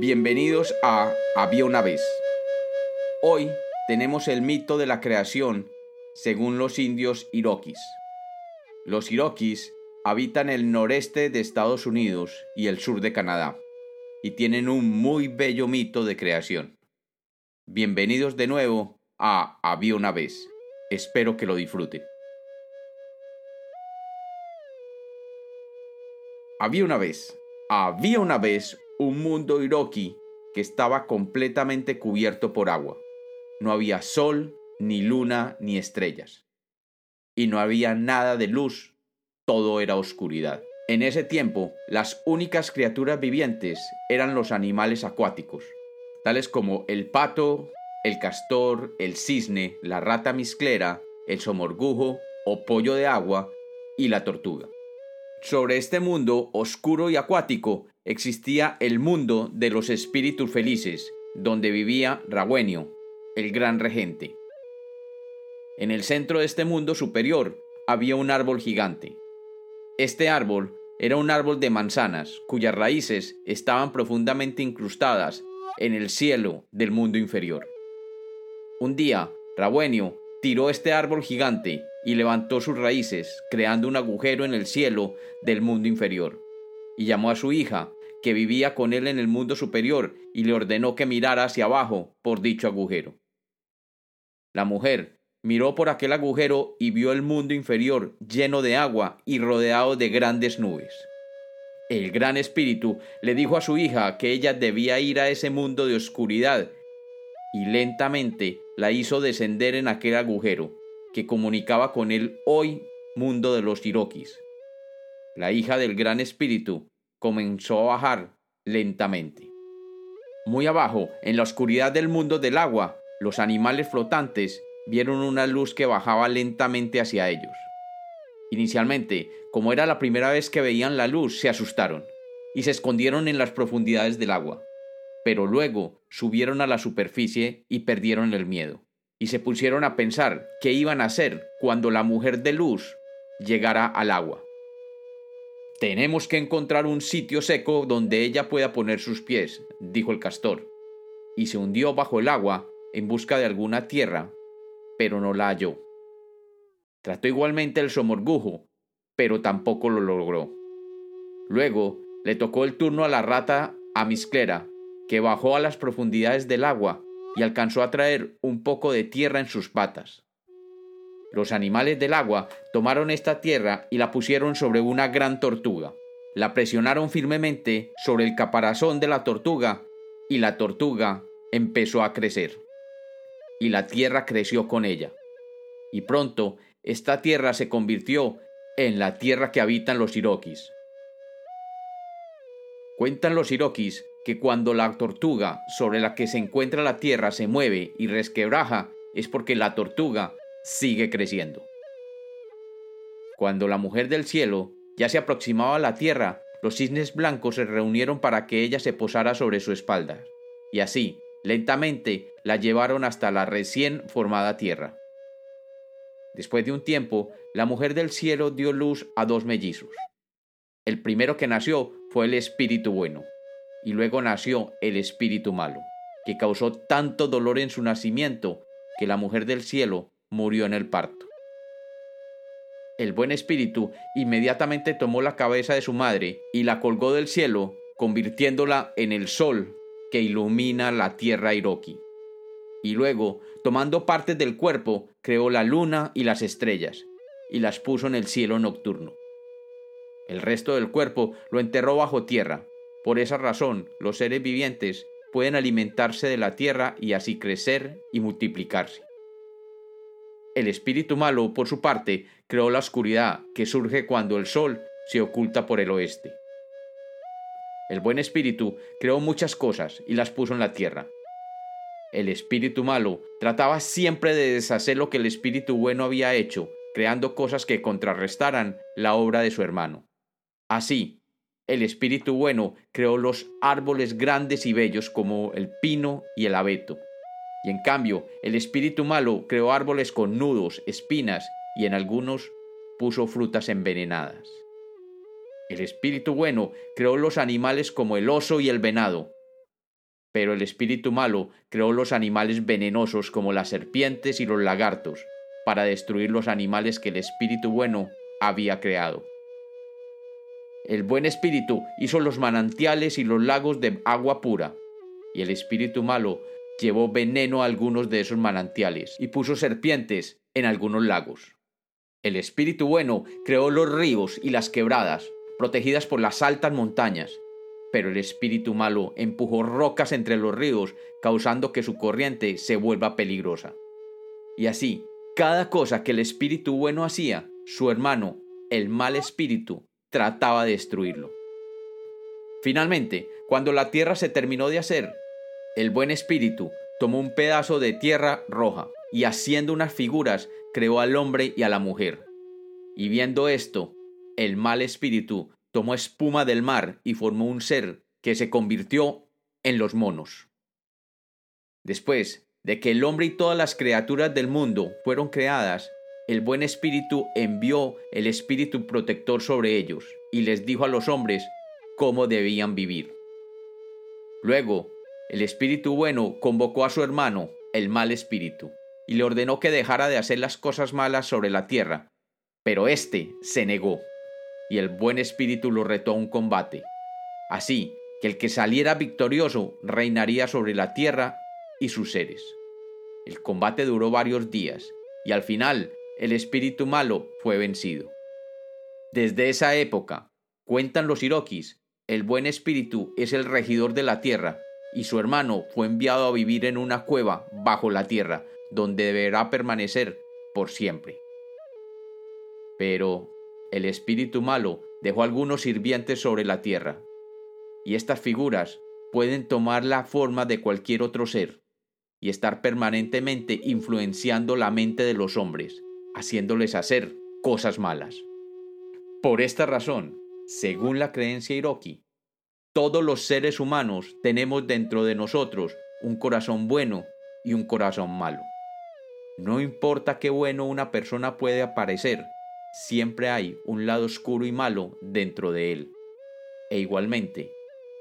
Bienvenidos a Había una vez. Hoy tenemos el mito de la creación según los indios Iroquis. Los Iroquis habitan el noreste de Estados Unidos y el sur de Canadá y tienen un muy bello mito de creación. Bienvenidos de nuevo a Había una vez. Espero que lo disfruten. Había una vez, había una vez un mundo Iroqui que estaba completamente cubierto por agua. No había sol, ni luna, ni estrellas. Y no había nada de luz, todo era oscuridad. En ese tiempo, las únicas criaturas vivientes eran los animales acuáticos, tales como el pato, el castor, el cisne, la rata misclera, el somorgujo o pollo de agua y la tortuga. Sobre este mundo oscuro y acuático existía el mundo de los espíritus felices, donde vivía Raguenio, el gran regente. En el centro de este mundo superior había un árbol gigante. Este árbol era un árbol de manzanas, cuyas raíces estaban profundamente incrustadas en el cielo del mundo inferior. Un día, Raguenio tiró este árbol gigante y levantó sus raíces, creando un agujero en el cielo del mundo inferior. Y llamó a su hija, que vivía con él en el mundo superior, y le ordenó que mirara hacia abajo por dicho agujero. La mujer miró por aquel agujero y vio el mundo inferior lleno de agua y rodeado de grandes nubes. El gran espíritu le dijo a su hija que ella debía ir a ese mundo de oscuridad y lentamente la hizo descender en aquel agujero que comunicaba con el hoy mundo de los Iroquis. La hija del gran espíritu comenzó a bajar lentamente. Muy abajo, en la oscuridad del mundo del agua, los animales flotantes vieron una luz que bajaba lentamente hacia ellos. Inicialmente, como era la primera vez que veían la luz, se asustaron y se escondieron en las profundidades del agua. Pero luego subieron a la superficie y perdieron el miedo y se pusieron a pensar qué iban a hacer cuando la mujer de luz llegara al agua. Tenemos que encontrar un sitio seco donde ella pueda poner sus pies, dijo el castor, y se hundió bajo el agua en busca de alguna tierra, pero no la halló. Trató igualmente el somorgujo, pero tampoco lo logró. Luego le tocó el turno a la rata amisclera, que bajó a las profundidades del agua y alcanzó a traer un poco de tierra en sus patas. Los animales del agua tomaron esta tierra y la pusieron sobre una gran tortuga. La presionaron firmemente sobre el caparazón de la tortuga y la tortuga empezó a crecer. Y la tierra creció con ella. Y pronto esta tierra se convirtió en la tierra que habitan los Iroquis. Cuentan los Iroquis que cuando la tortuga sobre la que se encuentra la tierra se mueve y resquebraja es porque la tortuga sigue creciendo. Cuando la mujer del cielo ya se aproximaba a la tierra, los cisnes blancos se reunieron para que ella se posara sobre su espalda, y así, lentamente, la llevaron hasta la recién formada tierra. Después de un tiempo, la mujer del cielo dio luz a dos mellizos. El primero que nació fue el espíritu bueno, y luego nació el espíritu malo, que causó tanto dolor en su nacimiento que la mujer del cielo murió en el parto. El buen espíritu inmediatamente tomó la cabeza de su madre y la colgó del cielo, convirtiéndola en el sol que ilumina la tierra Iroqui. Y luego, tomando partes del cuerpo, creó la luna y las estrellas, y las puso en el cielo nocturno. El resto del cuerpo lo enterró bajo tierra, por esa razón, los seres vivientes pueden alimentarse de la tierra y así crecer y multiplicarse. El espíritu malo, por su parte, creó la oscuridad que surge cuando el sol se oculta por el oeste. El buen espíritu creó muchas cosas y las puso en la tierra. El espíritu malo trataba siempre de deshacer lo que el espíritu bueno había hecho, creando cosas que contrarrestaran la obra de su hermano. Así, el espíritu bueno creó los árboles grandes y bellos como el pino y el abeto. Y en cambio, el espíritu malo creó árboles con nudos, espinas y en algunos puso frutas envenenadas. El espíritu bueno creó los animales como el oso y el venado. Pero el espíritu malo creó los animales venenosos como las serpientes y los lagartos, para destruir los animales que el espíritu bueno había creado. El buen espíritu hizo los manantiales y los lagos de agua pura, y el espíritu malo llevó veneno a algunos de esos manantiales y puso serpientes en algunos lagos. El espíritu bueno creó los ríos y las quebradas, protegidas por las altas montañas, pero el espíritu malo empujó rocas entre los ríos, causando que su corriente se vuelva peligrosa. Y así, cada cosa que el espíritu bueno hacía, su hermano, el mal espíritu, trataba de destruirlo. Finalmente, cuando la tierra se terminó de hacer, el buen espíritu tomó un pedazo de tierra roja y haciendo unas figuras creó al hombre y a la mujer. Y viendo esto, el mal espíritu tomó espuma del mar y formó un ser que se convirtió en los monos. Después de que el hombre y todas las criaturas del mundo fueron creadas, el buen espíritu envió el espíritu protector sobre ellos y les dijo a los hombres cómo debían vivir. Luego, el espíritu bueno convocó a su hermano, el mal espíritu, y le ordenó que dejara de hacer las cosas malas sobre la tierra, pero éste se negó y el buen espíritu lo retó a un combate. Así que el que saliera victorioso reinaría sobre la tierra y sus seres. El combate duró varios días y al final el espíritu malo fue vencido. Desde esa época, cuentan los Irokis, el buen espíritu es el regidor de la tierra y su hermano fue enviado a vivir en una cueva bajo la tierra, donde deberá permanecer por siempre. Pero el espíritu malo dejó algunos sirvientes sobre la tierra, y estas figuras pueden tomar la forma de cualquier otro ser y estar permanentemente influenciando la mente de los hombres, haciéndoles hacer cosas malas. Por esta razón, según la creencia Iroki, todos los seres humanos tenemos dentro de nosotros un corazón bueno y un corazón malo. No importa qué bueno una persona puede aparecer, siempre hay un lado oscuro y malo dentro de él. E igualmente,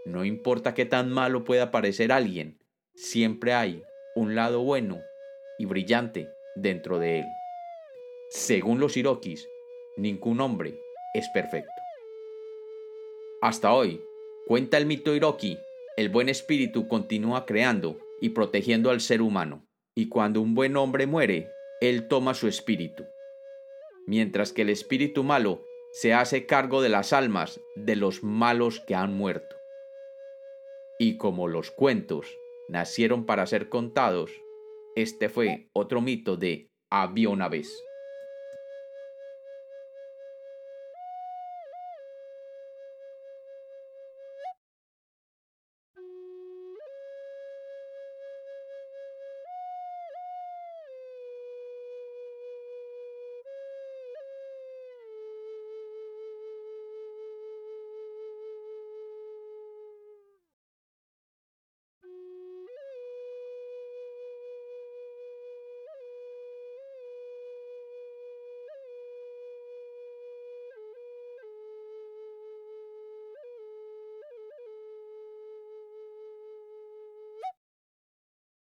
no importa qué tan malo pueda parecer alguien, siempre hay un lado bueno y brillante dentro de él. Según los Irokis, ningún hombre es perfecto. Hasta hoy, cuenta el mito Iroki, el buen espíritu continúa creando y protegiendo al ser humano, y cuando un buen hombre muere, él toma su espíritu mientras que el espíritu malo se hace cargo de las almas de los malos que han muerto. Y como los cuentos nacieron para ser contados, este fue otro mito de había una vez.